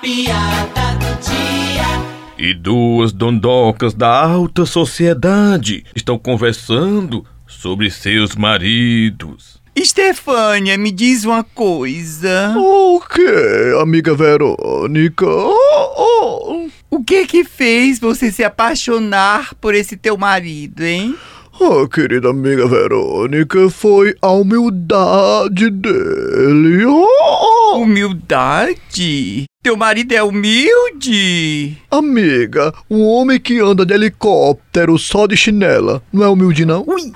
piada do dia. E duas dondocas da alta sociedade estão conversando sobre seus maridos. Estefânia, me diz uma coisa. O que, amiga Verônica? Oh, oh. O que que fez você se apaixonar por esse teu marido, hein? Ah, querida amiga Verônica, foi a humildade dele. Oh, oh. Humildade? Teu marido é humilde? Amiga, um homem que anda de helicóptero só de chinela, não é humilde não? Ui!